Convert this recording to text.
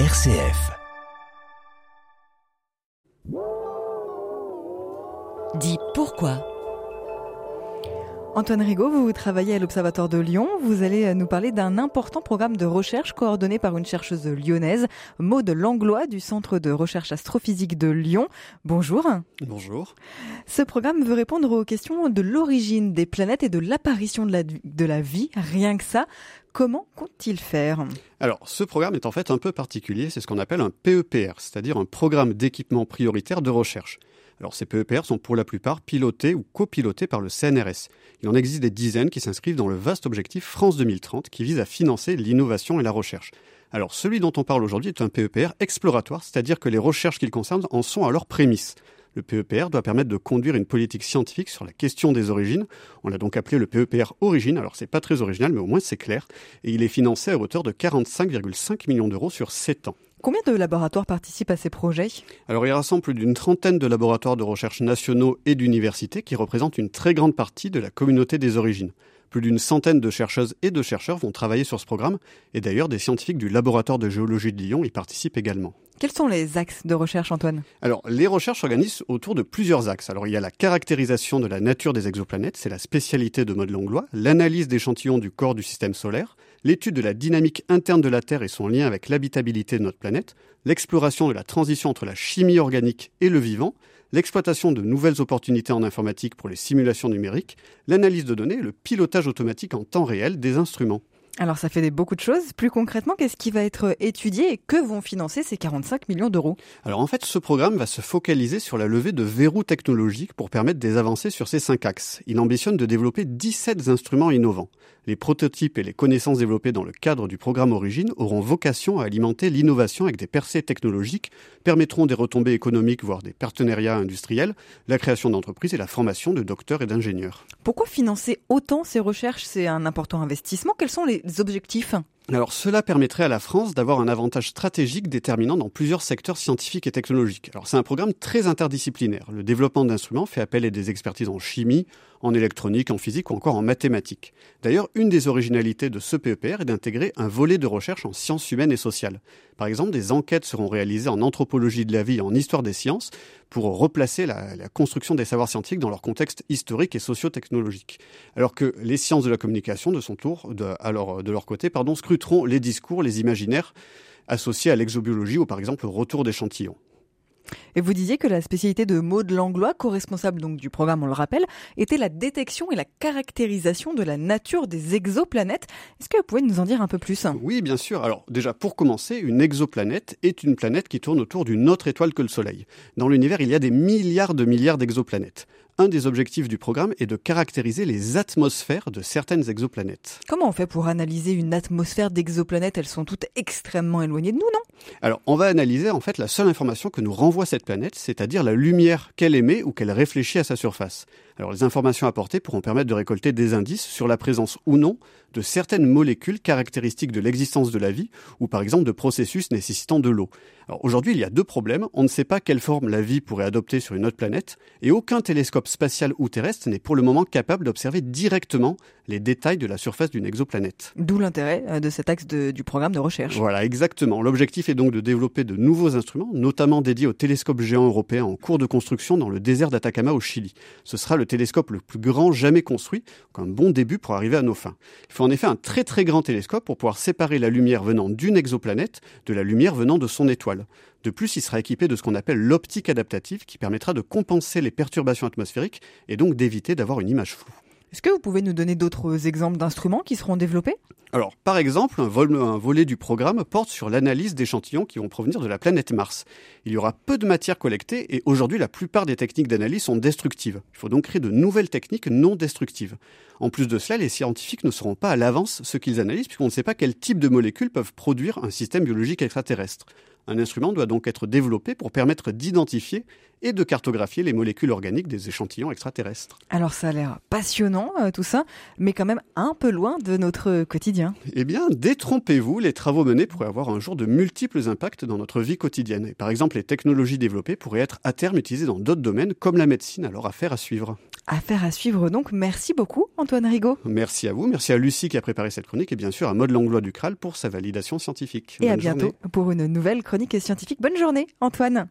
RCF. Dis pourquoi Antoine Rigaud, vous travaillez à l'Observatoire de Lyon. Vous allez euh, nous parler d'un important programme de recherche coordonné par une chercheuse lyonnaise, Maude Langlois du Centre de recherche astrophysique de Lyon. Bonjour. Bonjour. Ce programme veut répondre aux questions de l'origine des planètes et de l'apparition de la, de la vie. Rien que ça. Comment compte-t-il faire? Alors, ce programme est en fait un peu particulier. C'est ce qu'on appelle un PEPR, c'est-à-dire un programme d'équipement prioritaire de recherche. Alors ces PEPR sont pour la plupart pilotés ou copilotés par le CNRS. Il en existe des dizaines qui s'inscrivent dans le vaste objectif France 2030 qui vise à financer l'innovation et la recherche. Alors celui dont on parle aujourd'hui est un PEPR exploratoire, c'est-à-dire que les recherches qu'il concerne en sont à leur prémisse. Le PEPR doit permettre de conduire une politique scientifique sur la question des origines. On l'a donc appelé le PEPR Origine. Alors c'est pas très original, mais au moins c'est clair. Et il est financé à hauteur de 45,5 millions d'euros sur 7 ans. Combien de laboratoires participent à ces projets? Alors il rassemble plus d'une trentaine de laboratoires de recherche nationaux et d'universités qui représentent une très grande partie de la communauté des origines. Plus d'une centaine de chercheuses et de chercheurs vont travailler sur ce programme, et d'ailleurs des scientifiques du laboratoire de géologie de Lyon y participent également. Quels sont les axes de recherche, Antoine? Alors, les recherches s'organisent autour de plusieurs axes. Alors, il y a la caractérisation de la nature des exoplanètes, c'est la spécialité de Maud Langlois, l'analyse d'échantillons du corps du système solaire, l'étude de la dynamique interne de la Terre et son lien avec l'habitabilité de notre planète, l'exploration de la transition entre la chimie organique et le vivant, l'exploitation de nouvelles opportunités en informatique pour les simulations numériques, l'analyse de données et le pilotage automatique en temps réel des instruments. Alors ça fait beaucoup de choses. Plus concrètement, qu'est-ce qui va être étudié et que vont financer ces 45 millions d'euros? Alors en fait, ce programme va se focaliser sur la levée de verrous technologiques pour permettre des avancées sur ces cinq axes. Il ambitionne de développer 17 instruments innovants. Les prototypes et les connaissances développées dans le cadre du programme Origine auront vocation à alimenter l'innovation avec des percées technologiques, permettront des retombées économiques, voire des partenariats industriels, la création d'entreprises et la formation de docteurs et d'ingénieurs. Pourquoi financer autant ces recherches? C'est un important investissement. Quels sont les objectifs alors cela permettrait à la France d'avoir un avantage stratégique déterminant dans plusieurs secteurs scientifiques et technologiques. Alors c'est un programme très interdisciplinaire. Le développement d'instruments fait appel à des expertises en chimie, en électronique, en physique ou encore en mathématiques. D'ailleurs, une des originalités de ce PEPR est d'intégrer un volet de recherche en sciences humaines et sociales. Par exemple, des enquêtes seront réalisées en anthropologie de la vie et en histoire des sciences pour replacer la, la construction des savoirs scientifiques dans leur contexte historique et socio-technologique. Alors que les sciences de la communication, de son tour, de, alors, de leur côté, pardon, les discours, les imaginaires associés à l'exobiologie ou par exemple au retour d'échantillons. Et vous disiez que la spécialité de Maud Langlois, co-responsable donc du programme, on le rappelle, était la détection et la caractérisation de la nature des exoplanètes. Est-ce que vous pouvez nous en dire un peu plus? Oui, bien sûr. Alors déjà, pour commencer, une exoplanète est une planète qui tourne autour d'une autre étoile que le Soleil. Dans l'univers, il y a des milliards de milliards d'exoplanètes un des objectifs du programme est de caractériser les atmosphères de certaines exoplanètes. Comment on fait pour analyser une atmosphère d'exoplanètes? Elles sont toutes extrêmement éloignées de nous, non? Alors, on va analyser en fait la seule information que nous renvoie cette planète, c'est-à-dire la lumière qu'elle émet ou qu'elle réfléchit à sa surface. Alors, les informations apportées pourront permettre de récolter des indices sur la présence ou non de certaines molécules caractéristiques de l'existence de la vie ou par exemple de processus nécessitant de l'eau. Alors aujourd'hui, il y a deux problèmes. On ne sait pas quelle forme la vie pourrait adopter sur une autre planète et aucun télescope spatial ou terrestre n'est pour le moment capable d'observer directement les détails de la surface d'une exoplanète. D'où l'intérêt euh, de cet axe de, du programme de recherche. Voilà, exactement. L'objectif est donc de développer de nouveaux instruments, notamment dédiés au télescope géant européen en cours de construction dans le désert d'Atacama au Chili. Ce sera le télescope le plus grand jamais construit, un bon début pour arriver à nos fins. Il faut en effet un très très grand télescope pour pouvoir séparer la lumière venant d'une exoplanète de la lumière venant de son étoile. De plus, il sera équipé de ce qu'on appelle l'optique adaptative qui permettra de compenser les perturbations atmosphériques et donc d'éviter d'avoir une image floue. Est-ce que vous pouvez nous donner d'autres exemples d'instruments qui seront développés? Alors, par exemple, un, vol, un, volet du programme porte sur l'analyse d'échantillons qui vont provenir de la planète Mars. Il y aura peu de matière collectée et aujourd'hui, la plupart des techniques d'analyse sont destructives. Il faut donc créer de nouvelles techniques non destructives. En plus de cela, les scientifiques ne sauront pas à l'avance ce qu'ils analysent puisqu'on ne sait pas quel type de molécules peuvent produire un système biologique extraterrestre. Un instrument doit donc être développé pour permettre d'identifier et de cartographier les molécules organiques des échantillons extraterrestres. Alors ça a l'air passionnant euh, tout ça, mais quand même un peu loin de notre quotidien. Eh bien, détrompez-vous, les travaux menés pourraient avoir un jour de multiples impacts dans notre vie quotidienne. Et par exemple, les technologies développées pourraient être à terme utilisées dans d'autres domaines comme la médecine, alors affaire à suivre. Affaire à suivre donc. Merci beaucoup Antoine Rigaud. Merci à vous, merci à Lucie qui a préparé cette chronique et bien sûr à Maud Langlois du CRAL pour sa validation scientifique. Et à bientôt pour une nouvelle chronique scientifique. Bonne journée Antoine.